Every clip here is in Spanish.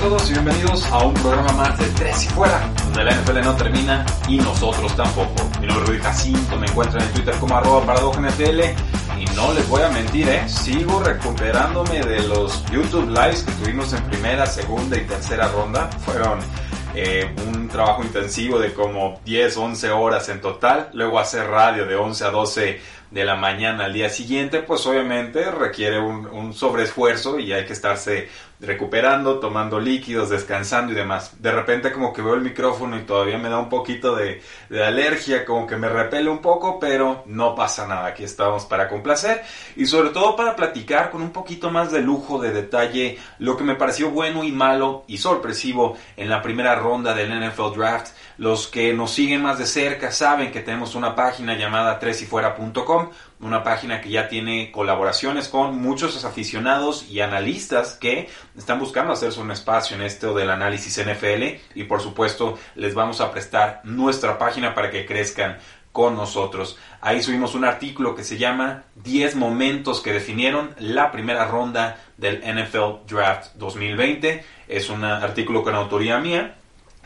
A todos y bienvenidos a un programa más de Tres y Fuera, donde la NFL no termina y nosotros tampoco. Mi nombre es Rudy Jacinto, me encuentran en Twitter como arroba NFL y no les voy a mentir, ¿eh? sigo recuperándome de los YouTube Lives que tuvimos en primera, segunda y tercera ronda. Fueron eh, un trabajo intensivo de como 10, 11 horas en total, luego hacer radio de 11 a 12 de la mañana al día siguiente, pues obviamente requiere un, sobreesfuerzo y hay que estarse recuperando, tomando líquidos, descansando y demás. De repente como que veo el micrófono y todavía me da un poquito de, de, alergia, como que me repele un poco, pero no pasa nada, aquí estamos para complacer y sobre todo para platicar con un poquito más de lujo, de detalle, lo que me pareció bueno y malo y sorpresivo en la primera ronda del NFL Draft. Los que nos siguen más de cerca saben que tenemos una página llamada tresyfuera.com, una página que ya tiene colaboraciones con muchos aficionados y analistas que están buscando hacerse un espacio en esto del análisis NFL y por supuesto les vamos a prestar nuestra página para que crezcan con nosotros. Ahí subimos un artículo que se llama 10 momentos que definieron la primera ronda del NFL Draft 2020. Es un artículo con autoría mía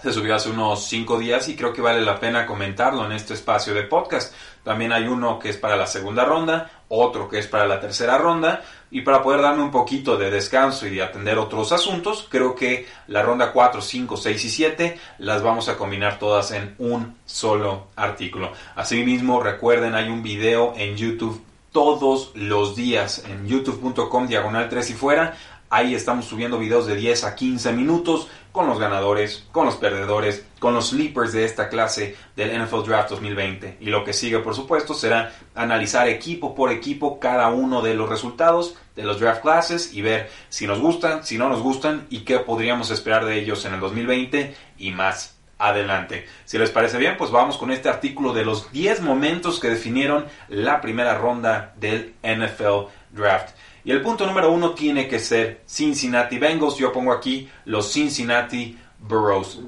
se subió hace unos 5 días y creo que vale la pena comentarlo en este espacio de podcast. También hay uno que es para la segunda ronda, otro que es para la tercera ronda y para poder darme un poquito de descanso y de atender otros asuntos, creo que la ronda 4, 5, 6 y 7 las vamos a combinar todas en un solo artículo. Asimismo, recuerden, hay un video en YouTube todos los días en youtube.com diagonal 3 y fuera. Ahí estamos subiendo videos de 10 a 15 minutos con los ganadores, con los perdedores, con los sleepers de esta clase del NFL Draft 2020. Y lo que sigue, por supuesto, será analizar equipo por equipo cada uno de los resultados de los draft classes y ver si nos gustan, si no nos gustan y qué podríamos esperar de ellos en el 2020 y más adelante. Si les parece bien, pues vamos con este artículo de los 10 momentos que definieron la primera ronda del NFL Draft. Y el punto número uno tiene que ser Cincinnati Bengals. Yo pongo aquí los Cincinnati Burrows.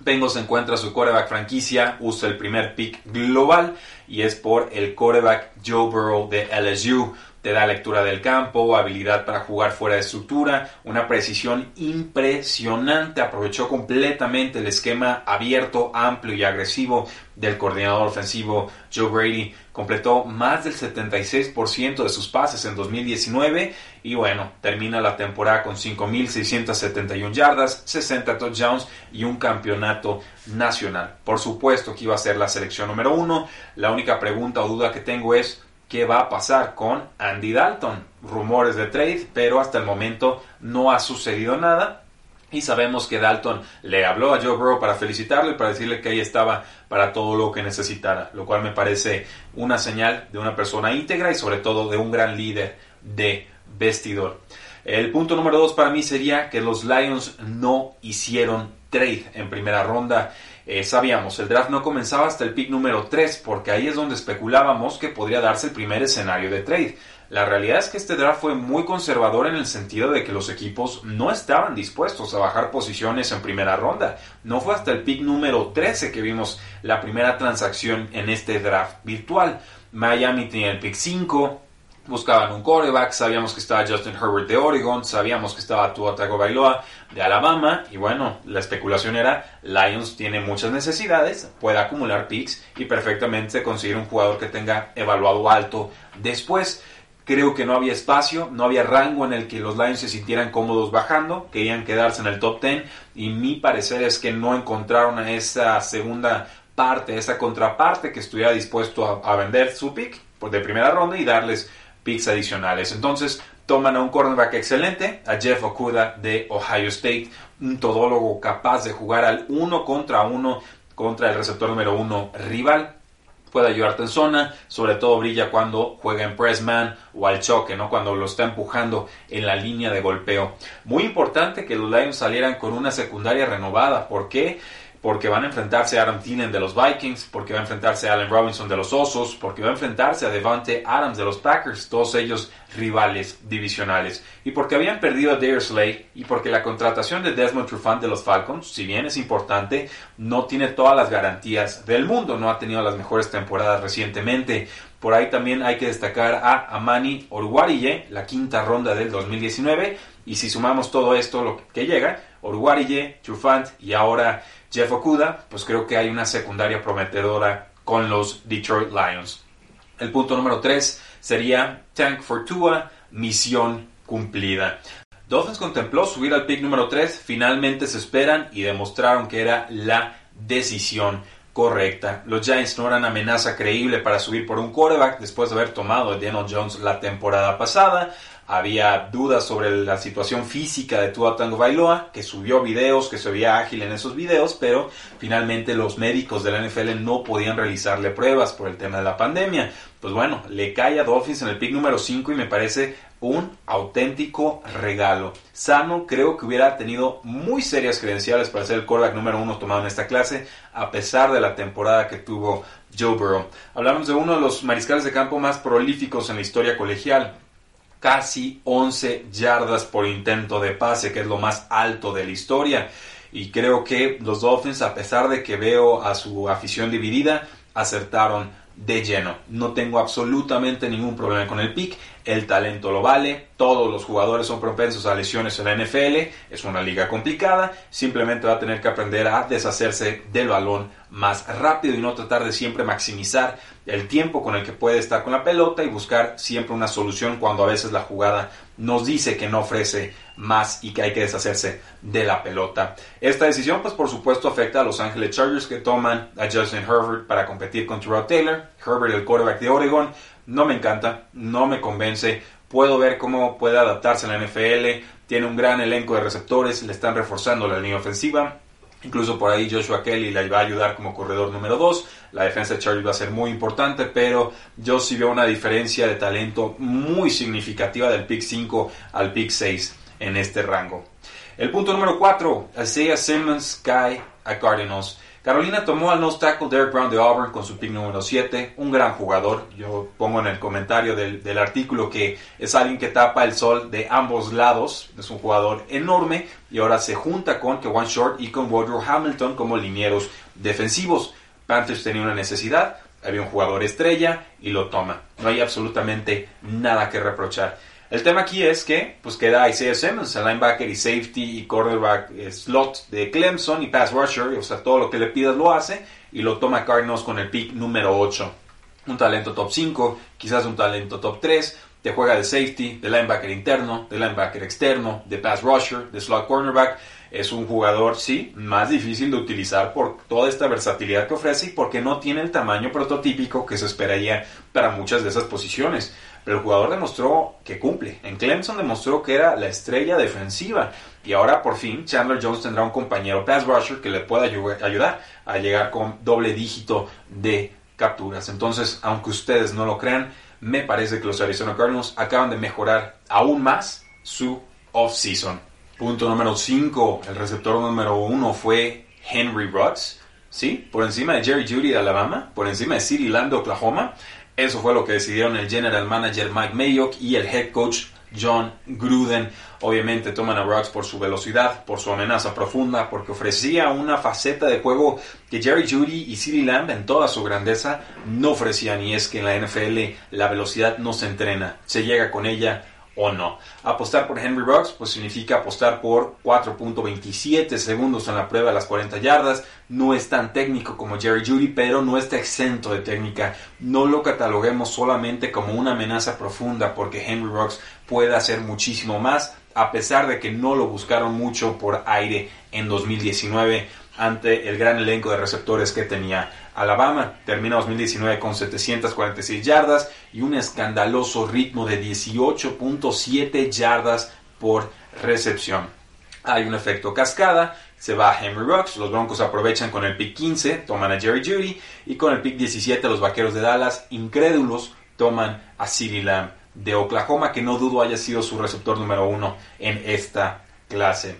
Bengals encuentra su coreback franquicia, usa el primer pick global y es por el coreback Joe Burrow de LSU. Te da lectura del campo, habilidad para jugar fuera de estructura, una precisión impresionante. Aprovechó completamente el esquema abierto, amplio y agresivo del coordinador ofensivo Joe Brady. Completó más del 76% de sus pases en 2019 y bueno, termina la temporada con 5.671 yardas, 60 touchdowns y un campeonato nacional. Por supuesto que iba a ser la selección número uno. La única pregunta o duda que tengo es qué va a pasar con Andy Dalton. Rumores de trade, pero hasta el momento no ha sucedido nada. Y sabemos que Dalton le habló a Joe Burrow para felicitarle y para decirle que ahí estaba para todo lo que necesitara, lo cual me parece una señal de una persona íntegra y sobre todo de un gran líder de vestidor. El punto número dos para mí sería que los Lions no hicieron trade en primera ronda. Eh, sabíamos, el draft no comenzaba hasta el pick número 3, porque ahí es donde especulábamos que podría darse el primer escenario de trade. La realidad es que este draft fue muy conservador en el sentido de que los equipos no estaban dispuestos a bajar posiciones en primera ronda. No fue hasta el pick número 13 que vimos la primera transacción en este draft virtual. Miami tenía el pick 5, buscaban un quarterback, sabíamos que estaba Justin Herbert de Oregon, sabíamos que estaba Tua Tagovailoa de Alabama y bueno, la especulación era Lions tiene muchas necesidades, puede acumular picks y perfectamente conseguir un jugador que tenga evaluado alto después. Creo que no había espacio, no había rango en el que los Lions se sintieran cómodos bajando, querían quedarse en el top 10 y mi parecer es que no encontraron a esa segunda parte, esa contraparte que estuviera dispuesto a, vender su pick de primera ronda y darles picks adicionales. Entonces toman a un cornerback excelente, a Jeff Okuda de Ohio State, un todólogo capaz de jugar al uno contra uno contra el receptor número uno rival. Puede ayudarte en zona, sobre todo brilla cuando juega en press man o al choque, ¿no? Cuando lo está empujando en la línea de golpeo. Muy importante que los Lions salieran con una secundaria renovada. ¿Por qué? Porque van a enfrentarse a Adam Thielen de los Vikings, porque va a enfrentarse a Allen Robinson de los Osos, porque va a enfrentarse a Devante Adams de los Packers, todos ellos rivales divisionales, y porque habían perdido a Dare Slay, y porque la contratación de Desmond Trufant de los Falcons, si bien es importante, no tiene todas las garantías del mundo, no ha tenido las mejores temporadas recientemente. Por ahí también hay que destacar a Amani Oruwarille, la quinta ronda del 2019, y si sumamos todo esto, lo que llega, Oruwarille, Trufant y ahora Jeff Okuda, pues creo que hay una secundaria prometedora con los Detroit Lions. El punto número 3 sería Tank Fortua, misión cumplida. Dolphins contempló subir al pick número 3, finalmente se esperan y demostraron que era la decisión correcta. Los Giants no eran amenaza creíble para subir por un quarterback después de haber tomado a Daniel Jones la temporada pasada había dudas sobre la situación física de Tua Tango Bailoa, que subió videos, que se veía ágil en esos videos, pero finalmente los médicos de la NFL no podían realizarle pruebas por el tema de la pandemia. Pues bueno, le cae a Dolphins en el pick número 5 y me parece un auténtico regalo. Sano creo que hubiera tenido muy serias credenciales para ser el quarterback número uno tomado en esta clase, a pesar de la temporada que tuvo Joe Burrow. Hablamos de uno de los mariscales de campo más prolíficos en la historia colegial casi 11 yardas por intento de pase, que es lo más alto de la historia. Y creo que los Dolphins, a pesar de que veo a su afición dividida, acertaron de lleno. No tengo absolutamente ningún problema con el pick. El talento lo vale. Todos los jugadores son propensos a lesiones en la NFL. Es una liga complicada. Simplemente va a tener que aprender a deshacerse del balón más rápido y no tratar de siempre maximizar el tiempo con el que puede estar con la pelota y buscar siempre una solución cuando a veces la jugada nos dice que no ofrece más y que hay que deshacerse de la pelota. Esta decisión pues por supuesto afecta a Los Ángeles Chargers que toman a Justin Herbert para competir con Terrell Taylor. Herbert el quarterback de Oregon no me encanta, no me convence. Puedo ver cómo puede adaptarse en la NFL. Tiene un gran elenco de receptores, le están reforzando la línea ofensiva Incluso por ahí Joshua Kelly le va a ayudar como corredor número 2. La defensa de Charlie va a ser muy importante, pero yo sí veo una diferencia de talento muy significativa del pick 5 al pick 6 en este rango. El punto número 4, Isaiah Simmons cae a Cardinals. Carolina tomó al nose tackle Derek Brown de Auburn con su pick número 7, un gran jugador. Yo pongo en el comentario del, artículo que es alguien que tapa el sol de ambos lados. Es un jugador enorme y ahora se junta con Kewan Short y con Woodrow Hamilton como linieros defensivos. Panthers tenía una necesidad, había un jugador estrella y lo toma. No hay absolutamente nada que reprochar. El tema aquí es que pues queda Isaiah Simmons, el linebacker y safety y cornerback eh, slot de Clemson y pass rusher, o sea, todo lo que le pidas lo hace y lo toma Cardinals con el pick número 8. Un talento top 5, quizás un talento top 3, te juega de safety, de linebacker interno, de linebacker externo, de pass rusher, de slot cornerback. Es un jugador, sí, más difícil de utilizar por toda esta versatilidad que ofrece y porque no tiene el tamaño prototípico que se esperaría para muchas de esas posiciones pero el jugador demostró que cumple. En Clemson demostró que era la estrella defensiva. Y ahora por fin Chandler Jones tendrá un compañero pass rusher que le pueda ayudar a llegar con doble dígito de capturas. Entonces, aunque ustedes no lo crean, me parece que los Arizona Cardinals acaban de mejorar aún más su off-season. Punto número 5, el receptor número 1 fue Henry Ruggs. ¿Sí? Por encima de Jerry Judy de Alabama, por encima de CeeDee Lamb de Oklahoma, eso fue lo que decidieron el general manager Mike Mayock y el head coach John Gruden. Obviamente toman a Ruggs por su velocidad, por su amenaza profunda, porque ofrecía una faceta de juego que Jerry Judy y CeeDee Lamb en toda su grandeza no ofrecían y es que en la NFL la velocidad no se entrena, se llega con ella o no. Apostar por Henry Ruggs pues significa apostar por 4.27 segundos en la prueba de las 40 yardas. No es tan técnico como Jerry Judy, pero no está exento de técnica. No lo cataloguemos solamente como una amenaza profunda porque Henry Ruggs puede hacer muchísimo más a pesar de que no lo buscaron mucho por aire en 2019 ante el gran elenco de receptores que tenía Alabama. Termina 2019 con 746 yardas y un escandaloso ritmo de 18.7 yardas por recepción. Hay un efecto cascada, se va a Henry Rocks, los Broncos aprovechan con el pick 15, toman a Jerry Judy y con el pick 17 los Vaqueros de Dallas, incrédulos, toman a CeeDee Lamb de Oklahoma, que no dudo haya sido su receptor número uno en esta clase.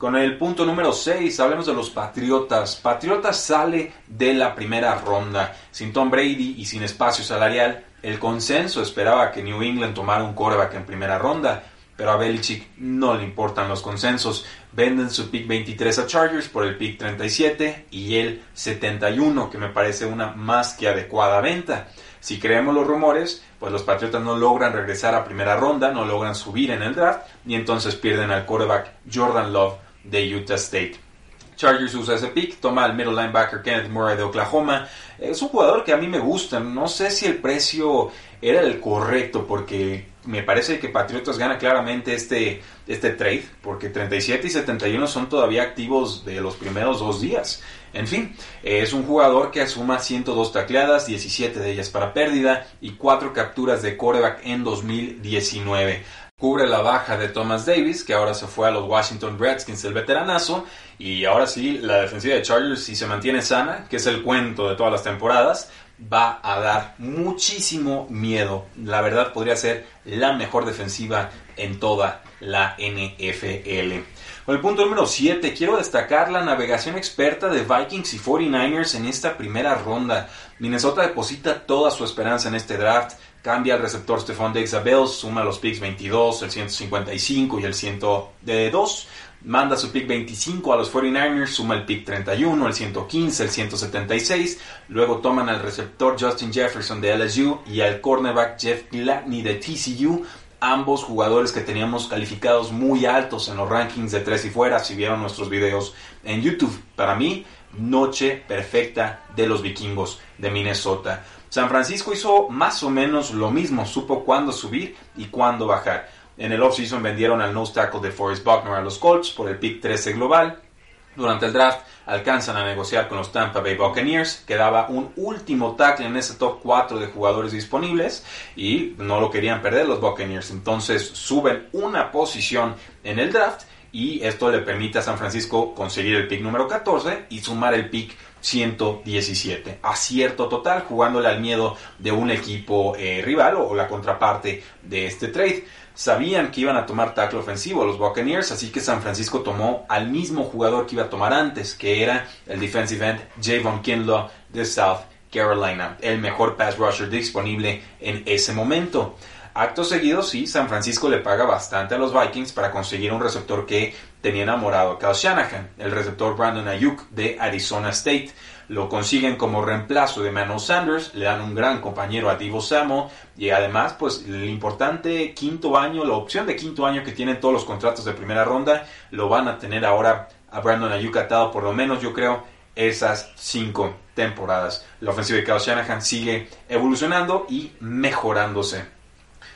Con el punto número 6, hablemos de los Patriotas. Patriotas sale de la primera ronda sin Tom Brady y sin espacio salarial. El consenso esperaba que New England tomara un quarterback en primera ronda, pero a Belichick no le importan los consensos. Venden su pick 23 a Chargers por el pick 37 y el 71, que me parece una más que adecuada venta. Si creemos los rumores, pues los Patriotas no logran regresar a primera ronda, no logran subir en el draft y entonces pierden al quarterback Jordan Love de Utah State. Chargers usa ese pick, toma al middle linebacker Kenneth Murray de Oklahoma. Es un jugador que a mí me gusta. No sé si el precio era el correcto porque me parece que Patriotas gana claramente este, este trade porque 37 y 71 son todavía activos de los primeros dos días. En fin, es un jugador que asuma 102 tacleadas, 17 de ellas para pérdida y 4 capturas de quarterback en 2019 cubre la baja de Thomas Davis, que ahora se fue a los Washington Redskins, el veteranazo, y ahora sí, la defensiva de Chargers, si se mantiene sana, que es el cuento de todas las temporadas, va a dar muchísimo miedo. La verdad podría ser la mejor defensiva en toda la NFL. Con el punto número 7, quiero destacar la navegación experta de Vikings y 49ers en esta primera ronda. Minnesota deposita toda su esperanza en este draft Cambia el receptor Stephon a suma los picks 22, el 155 y el 102. Manda su pick 25 a los 49ers, suma el pick 31, el 115, el 176. Luego toman al receptor Justin Jefferson de LSU y al cornerback Jeff Gladney de TCU. Ambos jugadores que teníamos calificados muy altos en los rankings de tres y fuera, si vieron nuestros videos en YouTube. Para mí, noche perfecta de los vikingos de Minnesota. San Francisco hizo más o menos lo mismo, supo cuándo subir y cuándo bajar. En el offseason vendieron al nose tackle de Forrest Buckner a los Colts por el pick 13 global. Durante el draft alcanzan a negociar con los Tampa Bay Buccaneers. Quedaba un último tackle en ese top 4 de jugadores disponibles y no lo querían perder los Buccaneers. Entonces suben una posición en el draft y esto le permite a San Francisco conseguir el pick número 14 y sumar el pick 117. Acierto total, jugándole al miedo de un equipo eh, rival o, la contraparte de este trade. Sabían que iban a tomar tackle ofensivo los Buccaneers, así que San Francisco tomó al mismo jugador que iba a tomar antes, que era el defensive end Javon Kinlaw de South Carolina, el mejor pass rusher disponible en ese momento. Acto seguido, sí, San Francisco le paga bastante a los Vikings para conseguir un receptor que tenía enamorado a Kyle Shanahan, el receptor Brandon Ayuk de Arizona State. Lo consiguen como reemplazo de Manuel Sanders, le dan un gran compañero a Divo Samo y además, pues el importante quinto año, la opción de quinto año que tienen todos los contratos de primera ronda, lo van a tener ahora a Brandon Ayuk atado por lo menos, yo creo, esas cinco temporadas. La ofensiva de Kyle Shanahan sigue evolucionando y mejorándose.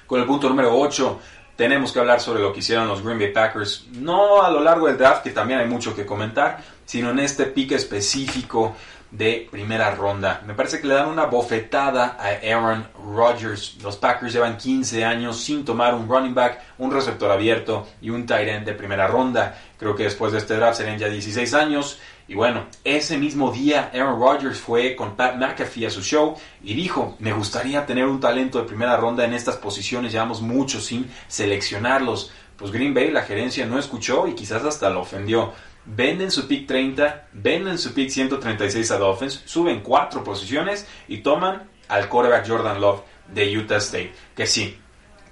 Con el punto número 8 tenemos que hablar sobre lo que hicieron los Green Bay Packers, no a lo largo del draft, que también hay mucho que comentar, sino en este pique específico de primera ronda. Me parece que le dan una bofetada a Aaron Rodgers. Los Packers llevan 15 años sin tomar un running back, un receptor abierto y un tight end de primera ronda. Creo que después de este draft serían ya 16 años. Y bueno, ese mismo día Aaron Rodgers fue con Pat McAfee a su show y dijo, me gustaría tener un talento de primera ronda en estas posiciones, llevamos mucho sin seleccionarlos. Pues Green Bay, la gerencia no escuchó y quizás hasta lo ofendió. Venden su pick 30, venden su pick 136 a Dolphins, suben cuatro posiciones y toman al quarterback Jordan Love de Utah State, que sí,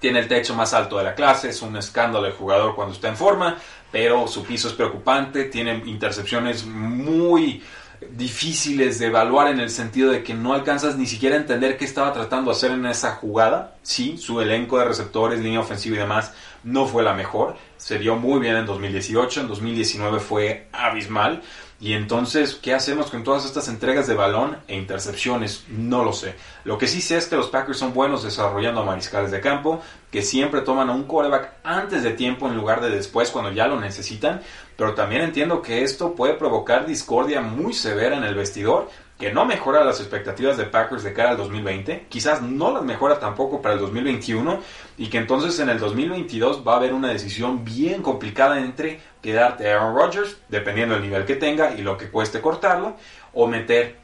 tiene el techo más alto de la clase, es un escándalo el jugador cuando está en forma, pero su piso es preocupante, tiene intercepciones muy difíciles de evaluar en el sentido de que no alcanzas ni siquiera a entender qué estaba tratando de hacer en esa jugada. Sí, su elenco de receptores, línea ofensiva y demás no fue la mejor. Se vio muy bien en 2018, en 2019 fue abismal. Y entonces, ¿qué hacemos con todas estas entregas de balón e intercepciones? No lo sé. Lo que sí sé es que los Packers son buenos desarrollando mariscales de campo, que siempre toman a un quarterback antes de tiempo en lugar de después cuando ya lo necesitan. Pero también entiendo que esto puede provocar discordia muy severa en el vestidor que no mejora las expectativas de Packers de cara al 2020, quizás no las mejora tampoco para el 2021 y que entonces en el 2022 va a haber una decisión bien complicada entre quedarte a Aaron Rodgers, dependiendo del nivel que tenga y lo que cueste cortarlo, o meter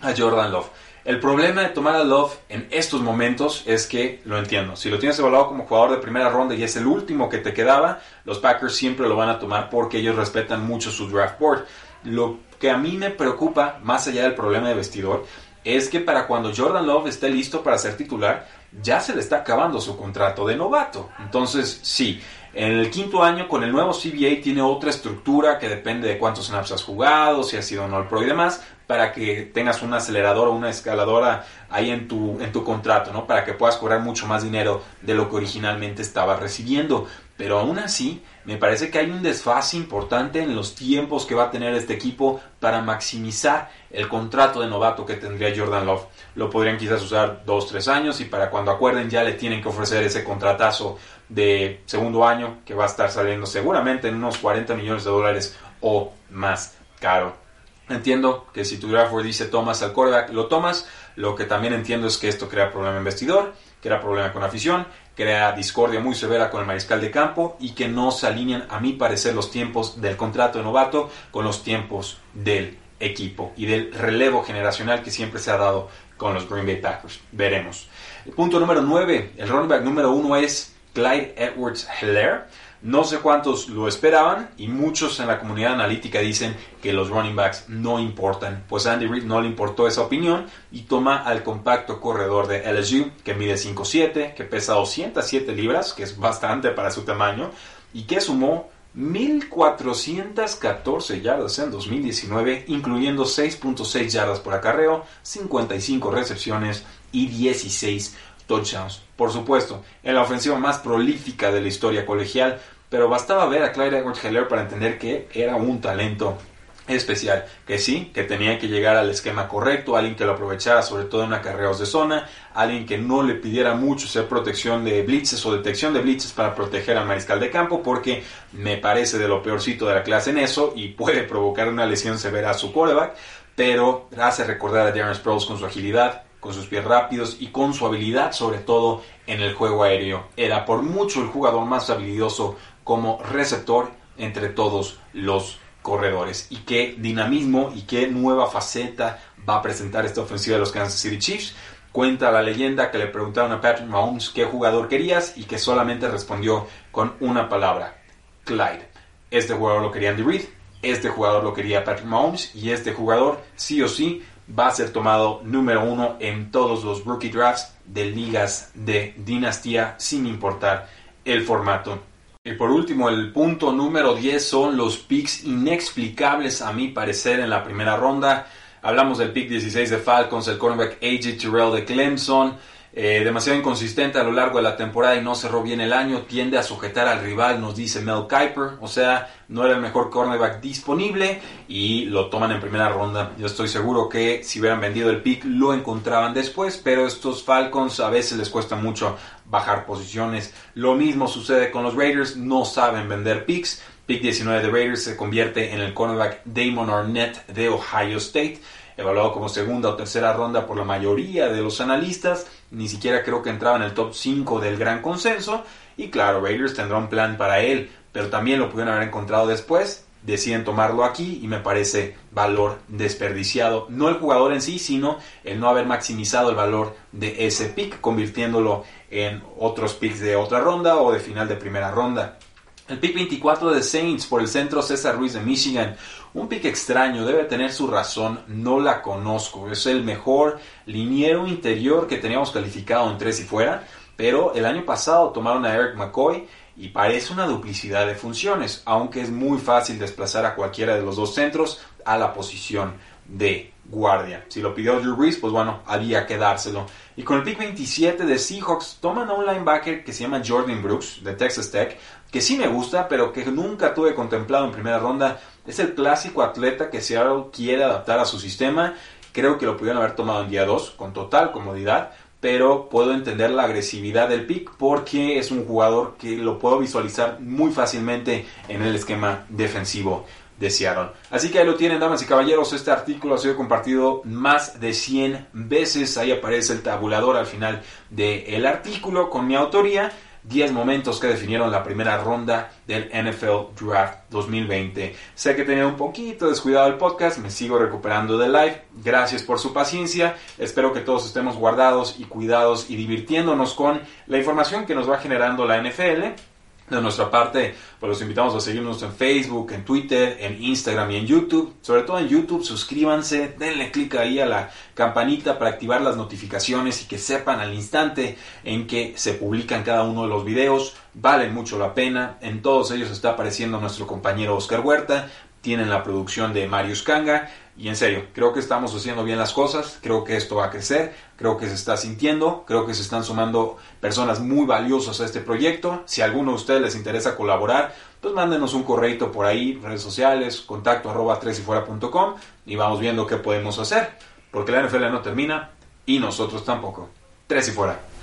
a Jordan Love. El problema de tomar a Love en estos momentos es que, lo entiendo, si lo tienes evaluado como jugador de primera ronda y es el último que te quedaba, los Packers siempre lo van a tomar porque ellos respetan mucho su draft board. Lo que a mí me preocupa, más allá del problema de vestidor, es que para cuando Jordan Love esté listo para ser titular, ya se le está acabando su contrato de novato. Entonces, sí, en el quinto año con el nuevo CBA tiene otra estructura que depende de cuántos snaps has jugado, si has sido no pro y demás, para que tengas un acelerador o una escaladora ahí en tu, en tu contrato, ¿no? Para que puedas cobrar mucho más dinero de lo que originalmente estabas recibiendo. Pero aún así, me parece que hay un desfase importante en los tiempos que va a tener este equipo para maximizar el contrato de novato que tendría Jordan Love. Lo podrían quizás usar dos, tres años y para cuando acuerden ya le tienen que ofrecer ese contratazo de segundo año que va a estar saliendo seguramente en unos 40 millones de dólares o más caro. Entiendo que si tu draft dice tomas al quarterback, lo tomas. Lo que también entiendo es que esto crea problema en vestidor, crea problema con afición, crea discordia muy severa con el mariscal de campo y que no se alinean, a mi parecer, los tiempos del contrato de novato con los tiempos del equipo y del relevo generacional que siempre se ha dado con los Green Bay Packers. Veremos. El punto número 9, el running back número 1 es Clyde Edwards Hilaire. No sé cuántos lo esperaban y muchos en la comunidad analítica dicen que los running backs no importan. Pues Andy Reid no le importó esa opinión y toma al compacto corredor de LSU que mide 5'7, que pesa 207 libras, que es bastante para su tamaño, y que sumó 1.414 yardas en 2019, incluyendo 6.6 yardas por acarreo, 55 recepciones y 16 touchdowns. Por supuesto, en la ofensiva más prolífica de la historia colegial, pero bastaba ver a Clyde Edwards Heller para entender que era un talento especial, que sí, que tenía que llegar al esquema correcto, alguien que lo aprovechara sobre todo en acarreos de zona, alguien que no le pidiera mucho ser protección de blitzes o detección de blitzes para proteger al mariscal de campo, porque me parece de lo peorcito de la clase en eso y puede provocar una lesión severa a su quarterback, pero hace recordar a Darren Sproles con su agilidad, con sus pies rápidos y con su habilidad sobre todo en el juego aéreo. Era por mucho el jugador más habilidoso como receptor entre todos los corredores. Y qué dinamismo y qué nueva faceta va a presentar esta ofensiva de los Kansas City Chiefs. Cuenta la leyenda que le preguntaron a Patrick Mahomes qué jugador querías y que solamente respondió con una palabra, Clyde. Este jugador lo quería Andy Reid, este jugador lo quería Patrick Mahomes y este jugador sí o sí va a ser tomado número uno en todos los rookie drafts de ligas de dinastía sin importar el formato y por último, el punto número 10 son los picks inexplicables a mi parecer en la primera ronda. Hablamos del pick 16 de Falcons, el cornerback AJ Terrell de Clemson. Eh, demasiado inconsistente a lo largo de la temporada y no cerró bien el año, tiende a sujetar al rival, nos dice Mel Kiper, o sea, no era el mejor cornerback disponible y lo toman en primera ronda. Yo estoy seguro que si hubieran vendido el pick lo encontraban después, pero estos Falcons a veces les cuesta mucho bajar posiciones. Lo mismo sucede con los Raiders, no saben vender picks. Pick 19 de Raiders se convierte en el cornerback Damon Arnett de Ohio State evaluado como segunda o tercera ronda por la mayoría de los analistas, ni siquiera creo que entraba en el top 5 del gran consenso, y claro, Raiders tendrá un plan para él, pero también lo pudieron haber encontrado después, deciden tomarlo aquí y me parece valor desperdiciado, no el jugador en sí, sino el no haber maximizado el valor de ese pick, convirtiéndolo en otros picks de otra ronda o de final de primera ronda. El pick 24 de Saints por el centro César Ruiz de Michigan. Un pick extraño, debe tener su razón, no la conozco. Es el mejor liniero interior que teníamos calificado en tres y fuera, pero el año pasado tomaron a Eric McCoy y parece una duplicidad de funciones, aunque es muy fácil desplazar a cualquiera de los dos centros a la posición de guardia. Si lo pidió Drew Brees, pues bueno, había que dárselo. Y con el pick 27 de Seahawks, toman a un linebacker que se llama Jordan Brooks, de Texas Tech, que sí me gusta, pero que nunca tuve contemplado en primera ronda. Es el clásico atleta que Seattle quiere adaptar a su sistema. Creo que lo pudieron haber tomado en día 2 con total comodidad, pero puedo entender la agresividad del pick porque es un jugador que lo puedo visualizar muy fácilmente en el esquema defensivo de Seattle. Así que ahí lo tienen, damas y caballeros. Este artículo ha sido compartido más de 100 veces. Ahí aparece el tabulador al final del artículo con mi autoría. 10 momentos que definieron la primera ronda del NFL Draft 2020. Sé que tenido un poquito descuidado el podcast, me sigo recuperando del live. Gracias por su paciencia. Espero que todos estemos guardados y cuidados y divirtiéndonos con la información que nos va generando la NFL. De nuestra parte, pues los invitamos a seguirnos en Facebook, en Twitter, en Instagram y en YouTube. Sobre todo en YouTube, suscríbanse, denle clic ahí a la campanita para activar las notificaciones y que sepan al instante en que se publican cada uno de los videos. Valen mucho la pena. En todos ellos está apareciendo nuestro compañero Oscar Huerta. Tienen la producción de Marius Kanga. Y en serio, creo que estamos haciendo bien las cosas, creo que esto va a crecer, creo que se está sintiendo, creo que se están sumando personas muy valiosas a este proyecto. Si alguno de ustedes les interesa colaborar, pues mándenos un correito por ahí, redes sociales, contacto arroba tresyfuera.com y vamos viendo qué podemos hacer. Porque la NFL no termina y nosotros tampoco. Tres y fuera.